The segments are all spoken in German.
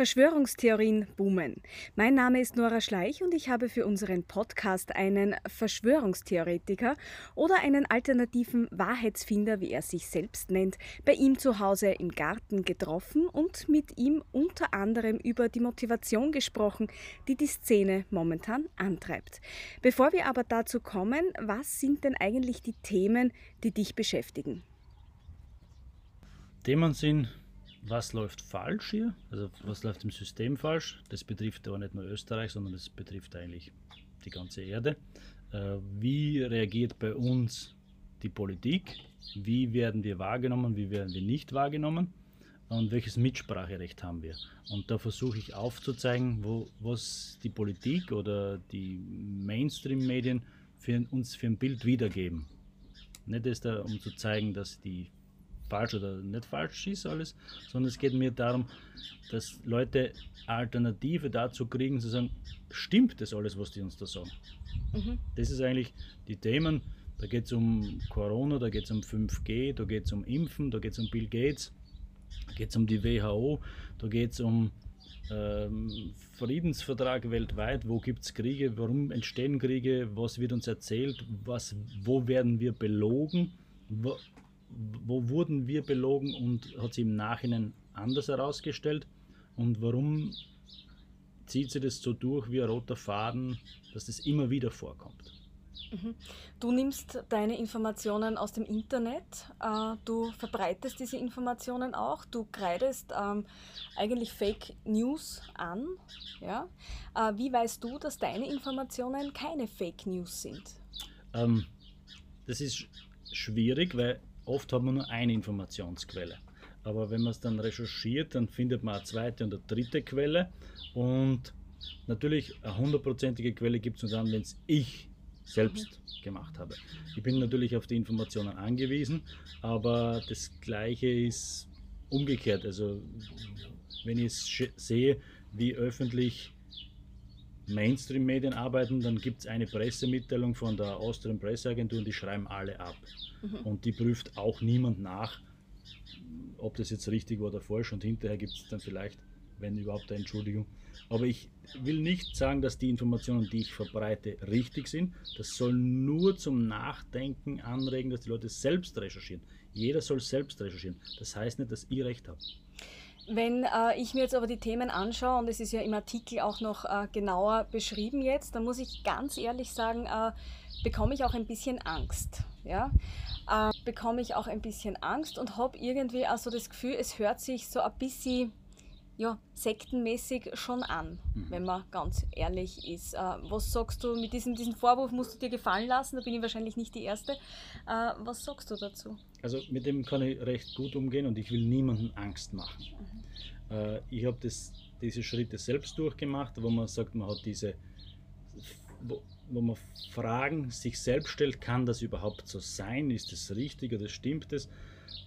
Verschwörungstheorien boomen. Mein Name ist Nora Schleich und ich habe für unseren Podcast einen Verschwörungstheoretiker oder einen alternativen Wahrheitsfinder, wie er sich selbst nennt, bei ihm zu Hause im Garten getroffen und mit ihm unter anderem über die Motivation gesprochen, die die Szene momentan antreibt. Bevor wir aber dazu kommen, was sind denn eigentlich die Themen, die dich beschäftigen? Themen sind was läuft falsch hier, also was läuft im System falsch. Das betrifft aber nicht nur Österreich, sondern das betrifft eigentlich die ganze Erde. Äh, wie reagiert bei uns die Politik? Wie werden wir wahrgenommen? Wie werden wir nicht wahrgenommen? Und welches Mitspracherecht haben wir? Und da versuche ich aufzuzeigen, wo, was die Politik oder die Mainstream-Medien für uns für ein Bild wiedergeben. Nicht ist da, um zu zeigen, dass die falsch oder nicht falsch ist alles, sondern es geht mir darum, dass Leute Alternative dazu kriegen, zu sagen, stimmt das alles, was die uns da sagen? Mhm. Das ist eigentlich die Themen, da geht es um Corona, da geht es um 5G, da geht es um Impfen, da geht es um Bill Gates, da geht es um die WHO, da geht es um ähm, Friedensvertrag weltweit, wo gibt es Kriege, warum entstehen Kriege, was wird uns erzählt, was, wo werden wir belogen, wo, wo wurden wir belogen und hat sich im Nachhinein anders herausgestellt? Und warum zieht sie das so durch wie ein roter Faden, dass das immer wieder vorkommt? Mhm. Du nimmst deine Informationen aus dem Internet, äh, du verbreitest diese Informationen auch, du kreidest ähm, eigentlich Fake News an. Ja? Äh, wie weißt du, dass deine Informationen keine Fake News sind? Ähm, das ist schwierig, weil Oft hat man nur eine Informationsquelle. Aber wenn man es dann recherchiert, dann findet man eine zweite und eine dritte Quelle. Und natürlich eine hundertprozentige Quelle gibt es nur dann, wenn es ich selbst gemacht habe. Ich bin natürlich auf die Informationen angewiesen, aber das Gleiche ist umgekehrt. Also wenn ich sehe, wie öffentlich Mainstream-Medien arbeiten, dann gibt es eine Pressemitteilung von der Austrian Presseagentur und die schreiben alle ab. Mhm. Und die prüft auch niemand nach, ob das jetzt richtig oder falsch und hinterher gibt es dann vielleicht, wenn überhaupt, eine Entschuldigung. Aber ich will nicht sagen, dass die Informationen, die ich verbreite, richtig sind. Das soll nur zum Nachdenken anregen, dass die Leute selbst recherchieren. Jeder soll selbst recherchieren. Das heißt nicht, dass ich recht habe. Wenn äh, ich mir jetzt aber die Themen anschaue, und es ist ja im Artikel auch noch äh, genauer beschrieben jetzt, dann muss ich ganz ehrlich sagen, äh, bekomme ich auch ein bisschen Angst. Ja? Äh, bekomme ich auch ein bisschen Angst und habe irgendwie also das Gefühl, es hört sich so ein bisschen ja, sektenmäßig schon an, mhm. wenn man ganz ehrlich ist. Äh, was sagst du mit diesem, diesem Vorwurf, musst du dir gefallen lassen? Da bin ich wahrscheinlich nicht die Erste. Äh, was sagst du dazu? Also mit dem kann ich recht gut umgehen und ich will niemandem Angst machen. Mhm. Äh, ich habe diese Schritte selbst durchgemacht, wo man sagt, man hat diese, wo, wo man Fragen sich selbst stellt, kann das überhaupt so sein? Ist das richtig oder stimmt das?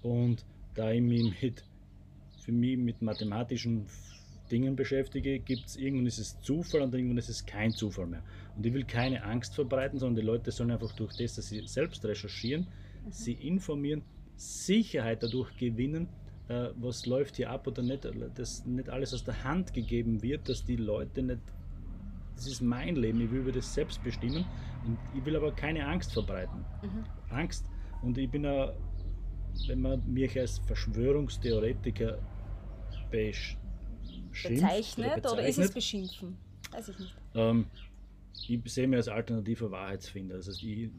Und da ich mich mit für mich mit mathematischen Dingen beschäftige, gibt es irgendwann ist es Zufall und irgendwann ist es kein Zufall mehr. Und ich will keine Angst verbreiten, sondern die Leute sollen einfach durch das, dass sie selbst recherchieren. Sie informieren, Sicherheit dadurch gewinnen, äh, was läuft hier ab oder nicht, dass nicht alles aus der Hand gegeben wird, dass die Leute nicht, das ist mein Leben, ich will über das selbst bestimmen und ich will aber keine Angst verbreiten. Mhm. Angst. Und ich bin ein wenn man mich als Verschwörungstheoretiker beschimpft bezeichnet, oder, oder ist es beschimpfen? Weiß ich nicht. Ähm, ich sehe mich als alternativer Wahrheitsfinder. Das heißt, ich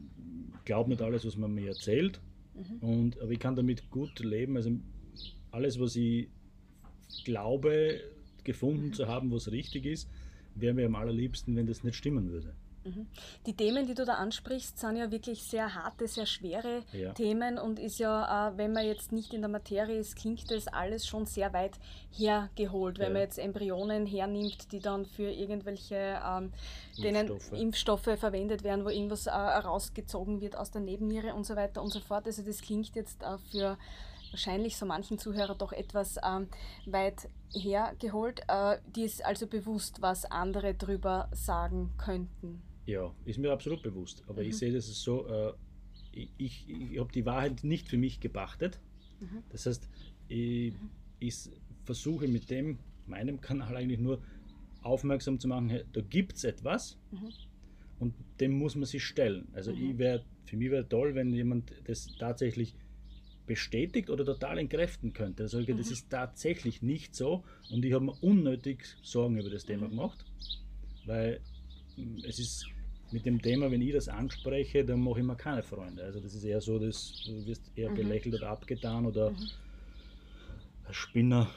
glaube nicht alles, was man mir erzählt, mhm. und, aber ich kann damit gut leben. Also alles, was ich glaube, gefunden mhm. zu haben, was richtig ist, wäre mir am allerliebsten, wenn das nicht stimmen würde. Die Themen, die du da ansprichst, sind ja wirklich sehr harte, sehr schwere ja. Themen und ist ja, äh, wenn man jetzt nicht in der Materie ist, klingt das alles schon sehr weit hergeholt. Wenn ja. man jetzt Embryonen hernimmt, die dann für irgendwelche ähm, Impfstoffe. Impfstoffe verwendet werden, wo irgendwas äh, rausgezogen wird aus der Nebenniere und so weiter und so fort. Also das klingt jetzt äh, für wahrscheinlich so manchen Zuhörer doch etwas ähm, weit hergeholt. Äh, die ist also bewusst, was andere drüber sagen könnten. Ja, ist mir absolut bewusst. Aber mhm. ich sehe das so, äh, ich, ich, ich habe die Wahrheit nicht für mich gepachtet. Mhm. Das heißt, ich, mhm. ich, versuche mit dem, meinem Kanal eigentlich nur aufmerksam zu machen, da gibt es etwas mhm. und dem muss man sich stellen. Also mhm. ich wär, für mich wäre toll, wenn jemand das tatsächlich bestätigt oder total entkräften könnte. Also mhm. das ist tatsächlich nicht so und ich habe mir unnötig Sorgen über das Thema mhm. gemacht, weil hm, es ist mit dem Thema, wenn ich das anspreche, dann mache ich mir keine Freunde. Also das ist eher so, dass du wirst eher mhm. belächelt oder abgetan oder mhm. Spinner.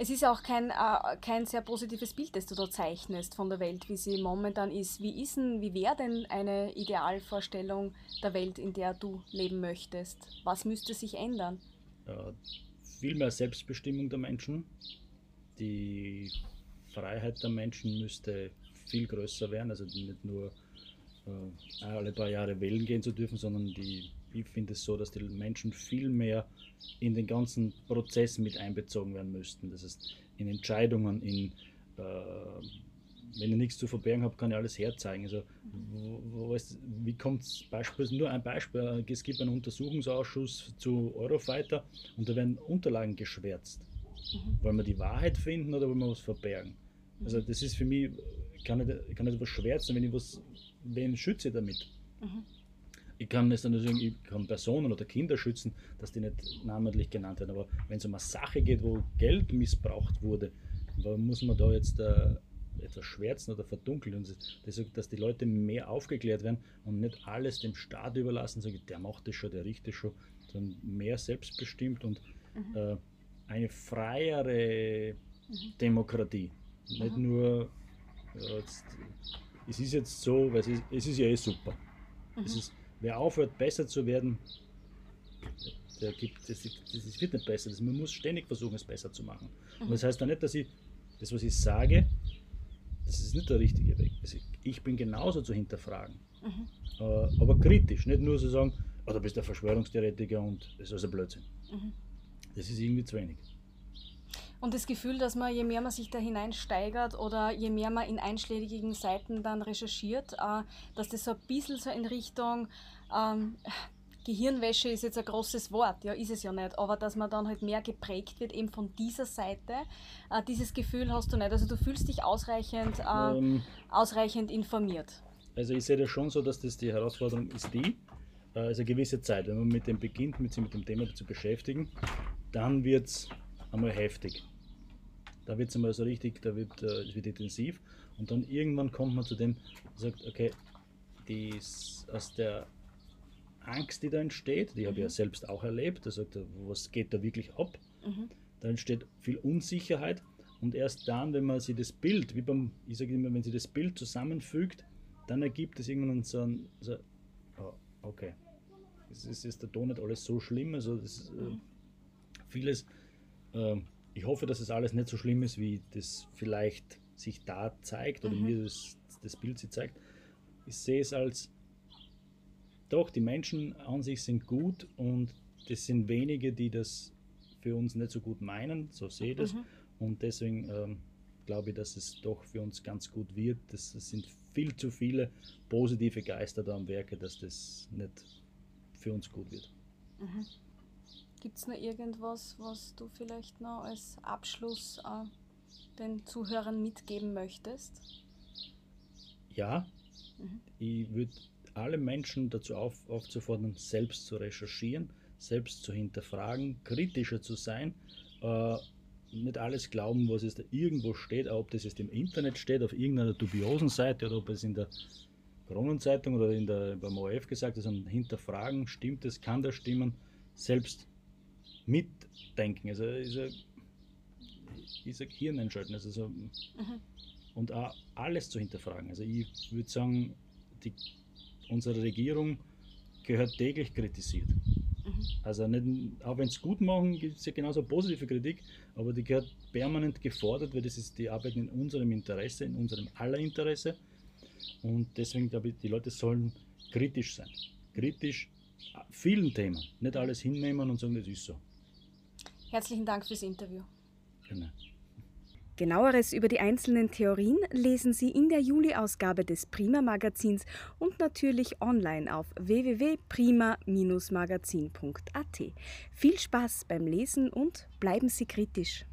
Es ist auch kein, äh, kein sehr positives Bild, das du da zeichnest von der Welt, wie sie momentan ist. Wie ist denn, wie wäre denn eine Idealvorstellung der Welt, in der du leben möchtest? Was müsste sich ändern? Ja, viel mehr Selbstbestimmung der Menschen. Die Freiheit der Menschen müsste viel größer werden, also nicht nur äh, alle paar Jahre wählen gehen zu dürfen, sondern die, ich finde es so, dass die Menschen viel mehr in den ganzen Prozess mit einbezogen werden müssten. Das heißt, in Entscheidungen, in äh, wenn ich nichts zu verbergen habe, kann ich alles herzeigen. Also, wo, wo ist, wie kommt es beispielsweise, nur ein Beispiel, es gibt einen Untersuchungsausschuss zu Eurofighter und da werden Unterlagen geschwärzt. Mhm. Wollen wir die Wahrheit finden oder wollen wir was verbergen? Also das ist für mich, kann nicht, kann nicht was schwärzen, wenn ich was, wen schütze ich damit? Mhm. Ich kann nur sagen, ich kann Personen oder Kinder schützen, dass die nicht namentlich genannt werden. Aber wenn es um eine Sache geht, wo Geld missbraucht wurde, warum muss man da jetzt äh, etwas schwärzen oder verdunkeln? Und das, dass die Leute mehr aufgeklärt werden und nicht alles dem Staat überlassen, sagen, der macht das schon, der richtet schon, sondern mehr selbstbestimmt und mhm. äh, eine freiere mhm. Demokratie. Nicht mhm. nur, ja, jetzt, es ist jetzt so, weil es ist, es ist ja eh super. Mhm. Ist, wer aufhört, besser zu werden, der gibt, das, das wird nicht besser. Das, man muss ständig versuchen, es besser zu machen. Mhm. Und das heißt dann nicht, dass ich das, was ich sage, das ist nicht der richtige Weg. Also ich bin genauso zu hinterfragen. Mhm. Äh, aber kritisch, nicht nur zu sagen, oh, du bist der Verschwörungstheoretiker und das ist also Blödsinn. Mhm. Das ist irgendwie zu wenig. Und das Gefühl, dass man, je mehr man sich da hineinsteigert oder je mehr man in einschlägigen Seiten dann recherchiert, äh, dass das so ein bisschen so in Richtung ähm, Gehirnwäsche ist jetzt ein großes Wort, ja, ist es ja nicht, aber dass man dann halt mehr geprägt wird eben von dieser Seite. Äh, dieses Gefühl hast du nicht. Also du fühlst dich ausreichend, äh, ähm, ausreichend informiert. Also ich sehe das schon so, dass das die Herausforderung ist die, also eine gewisse Zeit, wenn man mit dem beginnt, mit sich mit dem Thema zu beschäftigen, dann wird es einmal heftig. Da wird es einmal so richtig, da wird es äh, wird intensiv und dann irgendwann kommt man zu dem, sagt, okay, dies, aus der Angst, die da entsteht, die mhm. habe ich ja mhm. selbst auch erlebt, da sagt er, was geht da wirklich ab? Mhm. Da entsteht viel Unsicherheit und erst dann, wenn man sich das Bild, wie beim, ich sage immer, wenn sie das Bild zusammenfügt, dann ergibt es irgendwann so ein, so, oh, okay, es ist, ist der Ton nicht alles so schlimm, also das, äh, mhm. vieles ähm, ich hoffe, dass es alles nicht so schlimm ist, wie das vielleicht sich da zeigt oder mhm. mir das, das Bild sie zeigt. Ich sehe es als, doch, die Menschen an sich sind gut und das sind wenige, die das für uns nicht so gut meinen, so sehe ich das. Mhm. Und deswegen ähm, glaube ich, dass es doch für uns ganz gut wird. Das, das sind viel zu viele positive Geister da am Werke, dass das nicht für uns gut wird. Mhm. Gibt es noch irgendwas, was du vielleicht noch als Abschluss äh, den Zuhörern mitgeben möchtest? Ja, mhm. ich würde alle Menschen dazu auf, aufzufordern, selbst zu recherchieren, selbst zu hinterfragen, kritischer zu sein. Äh, nicht alles glauben, was es da irgendwo steht, ob das jetzt im Internet steht, auf irgendeiner dubiosen Seite oder ob es in der Kronenzeitung oder in der, beim ORF gesagt ist, sondern hinterfragen, stimmt es, kann das stimmen, selbst mitdenken. Also ist ein, ist ein Hirn einschalten. Also so, mhm. Und auch alles zu hinterfragen. Also ich würde sagen, die, unsere Regierung gehört täglich kritisiert. Mhm. Also nicht, auch wenn es gut machen, gibt es ja genauso positive Kritik, aber die gehört permanent gefordert, weil das ist die Arbeit in unserem Interesse, in unserem aller Interesse. Und deswegen glaube ich, die Leute sollen kritisch sein. Kritisch vielen Themen. Nicht alles hinnehmen und sagen, das ist so. Herzlichen Dank fürs Interview. Gerne. Genaueres über die einzelnen Theorien lesen Sie in der Juli-Ausgabe des Prima Magazins und natürlich online auf www.prima-magazin.at. Viel Spaß beim Lesen und bleiben Sie kritisch.